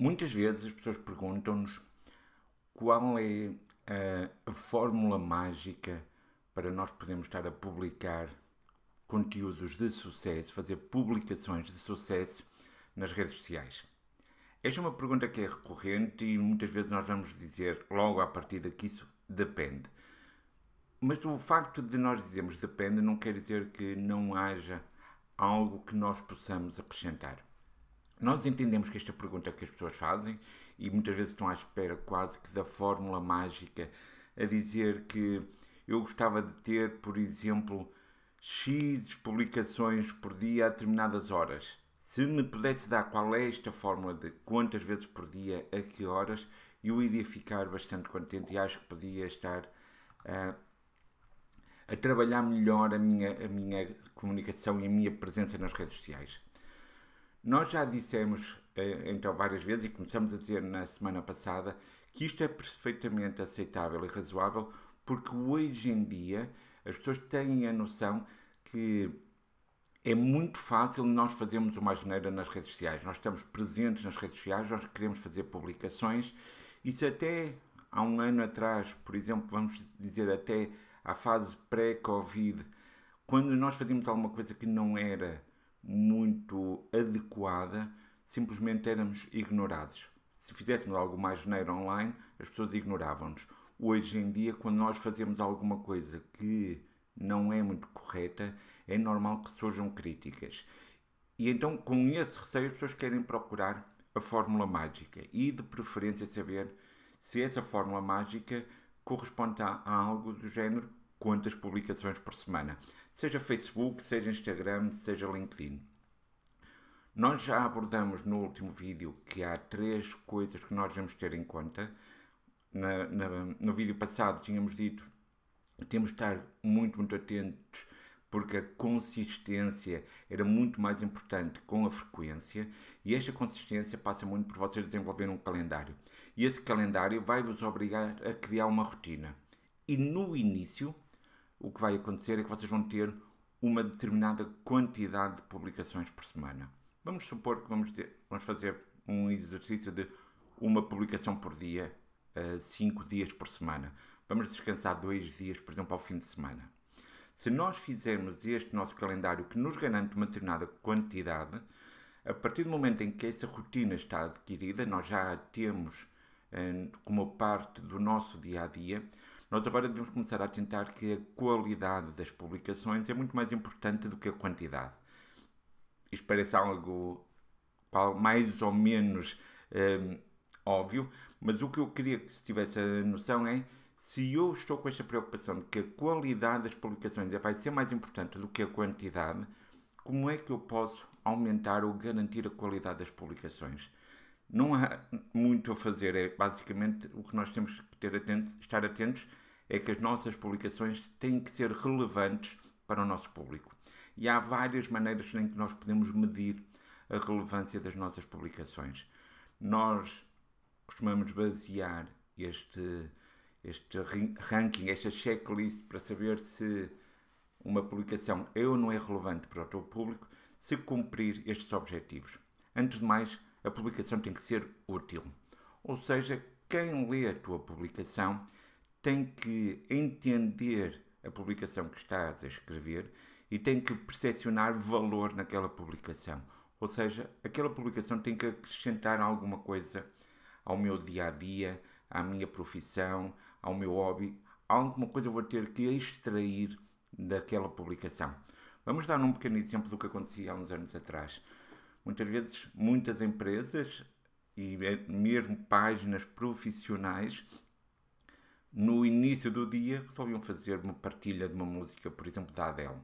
Muitas vezes as pessoas perguntam-nos qual é a, a, fórmula mágica para nós podermos estar a publicar conteúdos de sucesso, fazer publicações de sucesso nas redes sociais. Esta é uma pergunta que é recorrente e muitas vezes nós vamos dizer logo à partida que isso depende. Mas o facto de nós dizermos depende não quer dizer que não haja algo que nós possamos acrescentar. Nós entendemos que esta pergunta que as pessoas fazem e muitas vezes estão à espera quase que da fórmula mágica a dizer que eu gostava de ter, por exemplo, X publicações por dia a determinadas horas. Se me pudesse dar qual é esta fórmula de quantas vezes por dia, a que horas, eu iria ficar bastante contente e acho que podia estar a, a trabalhar melhor a minha, a minha comunicação e a minha presença nas redes sociais. Nós já dissemos eh, então várias vezes e começamos a dizer na semana passada que isto é perfeitamente aceitável e razoável porque hoje em dia as pessoas têm a noção que é muito fácil nós fazermos uma geneira nas redes sociais. Nós estamos presentes nas redes sociais, nós queremos fazer publicações e se até há um ano atrás, por exemplo, vamos dizer até à fase pré-Covid, quando nós fazíamos alguma coisa que não era muito adequada, simplesmente éramos ignorados. Se fizéssemos algo mais geneiro online, as pessoas ignoravam-nos. Hoje em dia, quando nós fazemos alguma coisa que não é muito correta, é normal que surjam críticas. E então, com esse receio, as pessoas querem procurar a fórmula mágica e, de preferência, saber se essa fórmula mágica corresponde a algo do género quantas publicações por semana, seja Facebook, seja Instagram, seja LinkedIn. Nós já abordamos no último vídeo que há três coisas que nós devemos ter em conta. Na, na, no vídeo passado tínhamos dito que temos de estar muito, muito atentos porque a consistência era muito mais importante com a frequência e esta consistência passa muito por vocês desenvolverem um calendário. E esse calendário vai vos obrigar a criar uma rotina. E no início, o que vai acontecer é que vocês vão ter uma determinada quantidade de publicações por semana. Vamos supor que vamos, vamos fazer um exercício de uma publicação por dia, uh, cinco dias por semana. Vamos descansar dois dias, por exemplo, ao fim de semana. Se nós fizermos este nosso calendário que nos garante uma determinada quantidade, a partir do momento em que essa rotina está adquirida, nós já a temos uh, como parte do nosso dia a dia, nós agora devemos começar a tentar que a qualidade das publicações é muito mais importante do que a quantidade. Isto parece algo mais ou menos um, óbvio, mas o que eu queria que se tivesse a noção é se eu estou com esta preocupação de que a qualidade das publicações vai ser mais importante do que a quantidade, como é que eu posso aumentar ou garantir a qualidade das publicações? Não há muito a fazer, é basicamente o que nós temos que ter atentos, estar atentos é que as nossas publicações têm que ser relevantes para o nosso público. E há várias maneiras em que nós podemos medir a relevância das nossas publicações. Nós costumamos basear este, este ranking, esta checklist para saber se uma publicação é ou não é relevante para o teu público, se cumprir estes objetivos. Antes de mais, a publicação tem que ser útil. Ou seja, quem lê a tua publicação tem que entender a publicação que estás a escrever e tem que percepcionar valor naquela publicação. Ou seja, aquela publicação tem que acrescentar alguma coisa ao meu dia a dia, à minha profissão, ao meu hobby. Alguma coisa eu vou ter que extrair daquela publicação. Vamos dar um pequeno exemplo do que acontecia há uns anos atrás. Muitas vezes, muitas empresas e mesmo páginas profissionais no início do dia resolviam fazer uma partilha de uma música, por exemplo, da Adele.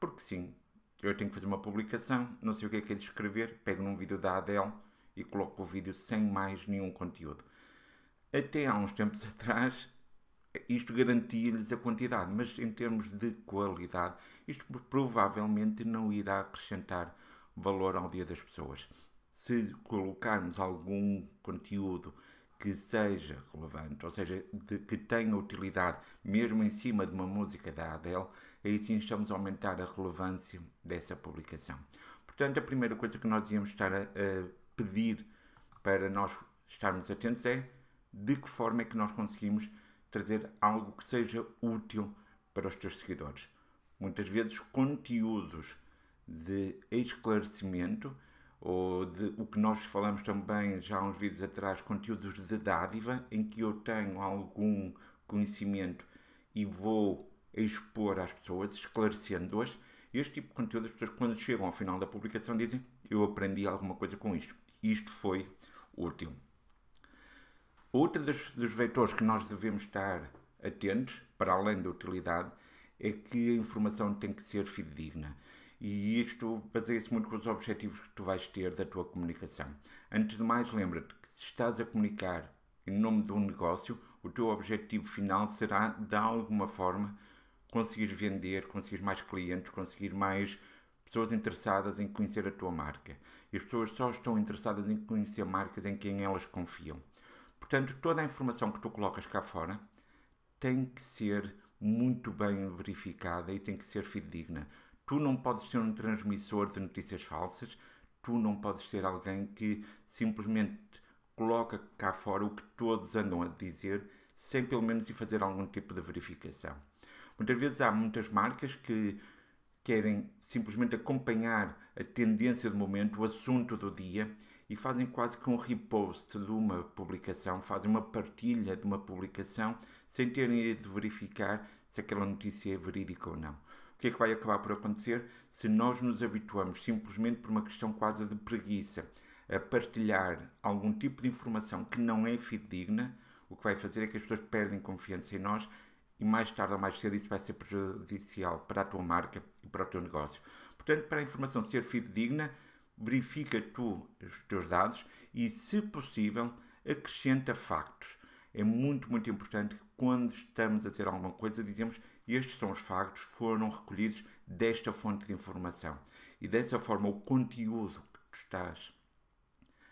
Porque sim, eu tenho que fazer uma publicação, não sei o que é que é de escrever, pego num vídeo da Adele e coloco o vídeo sem mais nenhum conteúdo. Até há uns tempos atrás, isto garantia-lhes a quantidade, mas em termos de qualidade, isto provavelmente não irá acrescentar valor ao dia das pessoas. Se colocarmos algum conteúdo que seja relevante, ou seja, de, que tenha utilidade, mesmo em cima de uma música da Adele, aí sim estamos a aumentar a relevância dessa publicação. Portanto, a primeira coisa que nós íamos estar a, a pedir para nós estarmos atentos é de que forma é que nós conseguimos trazer algo que seja útil para os teus seguidores. Muitas vezes conteúdos de esclarecimento ou de o que nós falamos também já há uns vídeos atrás, conteúdos de dádiva, em que eu tenho algum conhecimento e vou expor às pessoas, esclarecendo-as. Este tipo de conteúdo, as pessoas, quando chegam ao final da publicação, dizem: Eu aprendi alguma coisa com isto. Isto foi útil. Outro dos, dos vetores que nós devemos estar atentos, para além da utilidade, é que a informação tem que ser fidedigna. E isto baseia-se muito com os objetivos que tu vais ter da tua comunicação. Antes de mais, lembra-te que se estás a comunicar em nome de um negócio, o teu objetivo final será, de alguma forma, conseguir vender, conseguir mais clientes, conseguir mais pessoas interessadas em conhecer a tua marca. E as pessoas só estão interessadas em conhecer marcas em quem elas confiam. Portanto, toda a informação que tu colocas cá fora tem que ser muito bem verificada e tem que ser fidedigna. Tu não podes ser um transmissor de notícias falsas, tu não podes ser alguém que simplesmente coloca cá fora o que todos andam a dizer, sem pelo menos ir fazer algum tipo de verificação. Muitas vezes há muitas marcas que querem simplesmente acompanhar a tendência do momento, o assunto do dia, e fazem quase que um repost de uma publicação, fazem uma partilha de uma publicação, sem terem ido verificar se aquela notícia é verídica ou não. O que é que vai acabar por acontecer se nós nos habituamos simplesmente por uma questão quase de preguiça a partilhar algum tipo de informação que não é fidedigna? O que vai fazer é que as pessoas perdem confiança em nós e mais tarde ou mais cedo isso vai ser prejudicial para a tua marca e para o teu negócio. Portanto, para a informação ser fidedigna, verifica tu os teus dados e, se possível, acrescenta factos. É muito, muito importante que quando estamos a dizer alguma coisa, dizemos estes são os factos, foram recolhidos desta fonte de informação. E dessa forma, o conteúdo que tu estás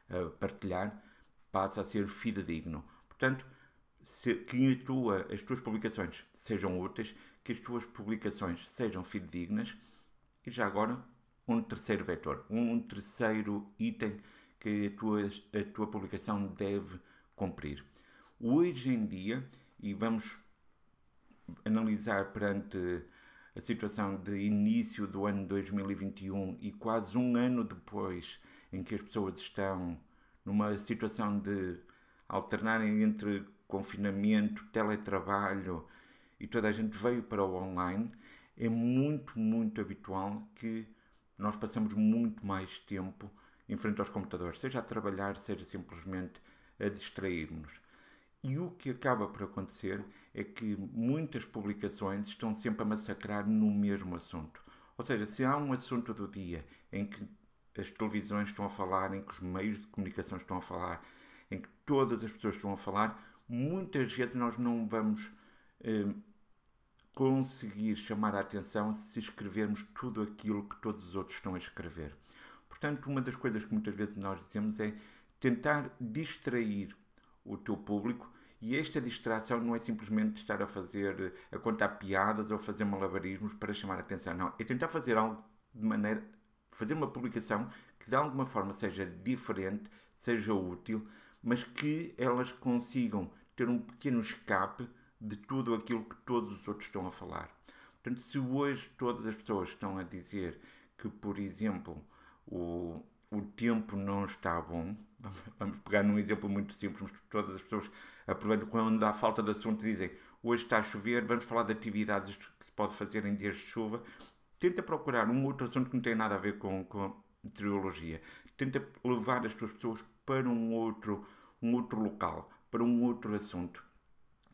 a partilhar passa a ser fidedigno. Portanto, se, que tua, as tuas publicações sejam úteis, que as tuas publicações sejam fidedignas e já agora um terceiro vetor, um terceiro item que a tua, a tua publicação deve cumprir. Hoje em dia, e vamos analisar perante a situação de início do ano 2021 e quase um ano depois em que as pessoas estão numa situação de alternarem entre confinamento, teletrabalho e toda a gente veio para o online, é muito, muito habitual que nós passemos muito mais tempo em frente aos computadores, seja a trabalhar, seja simplesmente a distrairmos. E o que acaba por acontecer é que muitas publicações estão sempre a massacrar no mesmo assunto. Ou seja, se há um assunto do dia em que as televisões estão a falar, em que os meios de comunicação estão a falar, em que todas as pessoas estão a falar, muitas vezes nós não vamos eh, conseguir chamar a atenção se escrevermos tudo aquilo que todos os outros estão a escrever. Portanto, uma das coisas que muitas vezes nós dizemos é tentar distrair o teu público e esta distração não é simplesmente estar a fazer, a contar piadas ou fazer malabarismos para chamar a atenção. Não, é tentar fazer algo de maneira, fazer uma publicação que de alguma forma seja diferente, seja útil, mas que elas consigam ter um pequeno escape de tudo aquilo que todos os outros estão a falar. Portanto, se hoje todas as pessoas estão a dizer que, por exemplo, o, o tempo não está bom, vamos pegar num exemplo muito simples, mas todas as pessoas aproveitam quando há falta de assunto dizem hoje está a chover, vamos falar de atividades que se pode fazer em dias de chuva. Tenta procurar um outro assunto que não tem nada a ver com, com meteorologia. Tenta levar as tuas pessoas para um outro, um outro local, para um outro assunto.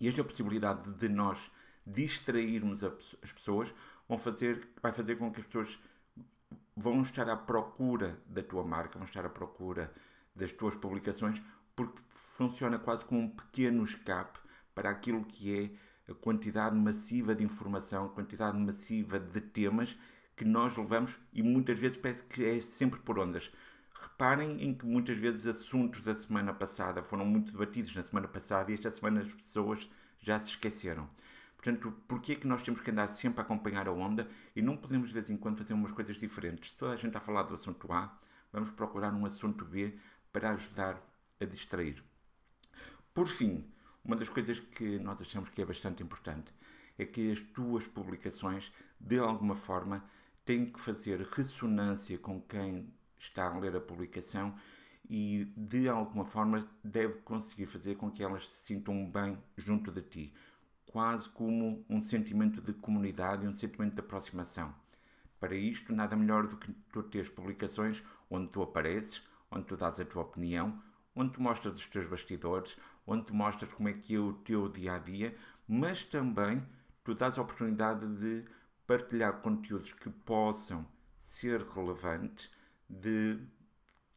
E esta possibilidade de nós distrairmos as pessoas vão fazer, vai fazer com que as pessoas vão estar à procura da tua marca, vão estar à procura das tuas publicações, porque funciona quase como um pequeno escape para aquilo que é a quantidade massiva de informação, quantidade massiva de temas que nós levamos e muitas vezes parece que é sempre por ondas. Reparem em que muitas vezes assuntos da semana passada foram muito debatidos na semana passada e esta semana as pessoas já se esqueceram. Portanto, porquê é que nós temos que andar sempre a acompanhar a onda e não podemos de vez em quando fazer umas coisas diferentes? Se toda a gente está a falar do assunto A, vamos procurar um assunto B para ajudar a distrair. Por fim, uma das coisas que nós achamos que é bastante importante é que as tuas publicações, de alguma forma, têm que fazer ressonância com quem está a ler a publicação e, de alguma forma, deve conseguir fazer com que elas se sintam bem junto de ti, quase como um sentimento de comunidade e um sentimento de aproximação. Para isto, nada melhor do que tu teres publicações onde tu apareces, onde tu dás a tua opinião, onde tu mostras os teus bastidores, onde tu mostras como é que é o teu dia a dia, mas também tu dás a oportunidade de partilhar conteúdos que possam ser relevantes de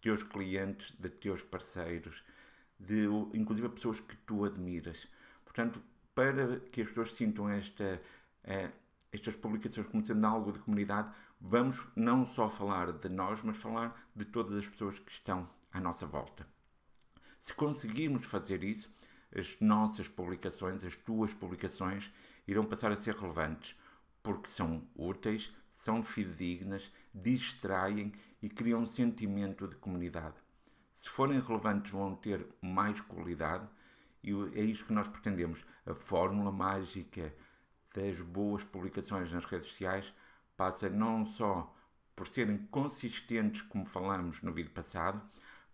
teus clientes, de teus parceiros, de inclusive pessoas que tu admiras. Portanto, para que as pessoas sintam esta, eh, estas publicações como sendo algo de comunidade, vamos não só falar de nós, mas falar de todas as pessoas que estão à nossa volta. Se conseguirmos fazer isso, as nossas publicações, as tuas publicações, irão passar a ser relevantes, porque são úteis, são fidedignas, distraem e criam um sentimento de comunidade. Se forem relevantes, vão ter mais qualidade e é isto que nós pretendemos. A fórmula mágica das boas publicações nas redes sociais passa não só por serem consistentes, como falamos no vídeo passado,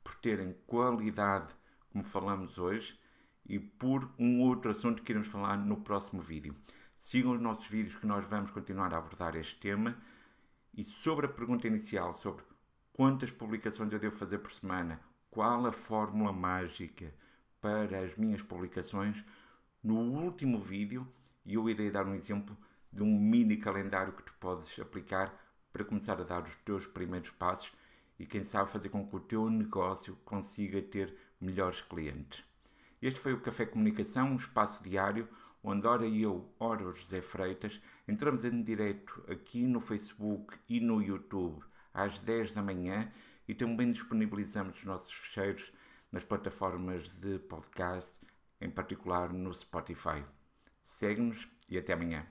por terem qualidade, como falamos hoje, e por um outro assunto que iremos falar no próximo vídeo. Sigam os nossos vídeos que nós vamos continuar a abordar este tema. E sobre a pergunta inicial, sobre quantas publicações eu devo fazer por semana, qual a fórmula mágica para as minhas publicações, no último vídeo e eu irei dar um exemplo de um mini calendário que tu podes aplicar para começar a dar os teus primeiros passos e quem sabe fazer com que o teu negócio consiga ter melhores clientes. Este foi o Café Comunicação, um espaço diário onde ora eu, ora o José Freitas, entramos em direto aqui no Facebook e no YouTube às 10 da manhã e também disponibilizamos os nossos fecheiros nas plataformas de podcast, em particular no Spotify. Segue-nos e até amanhã.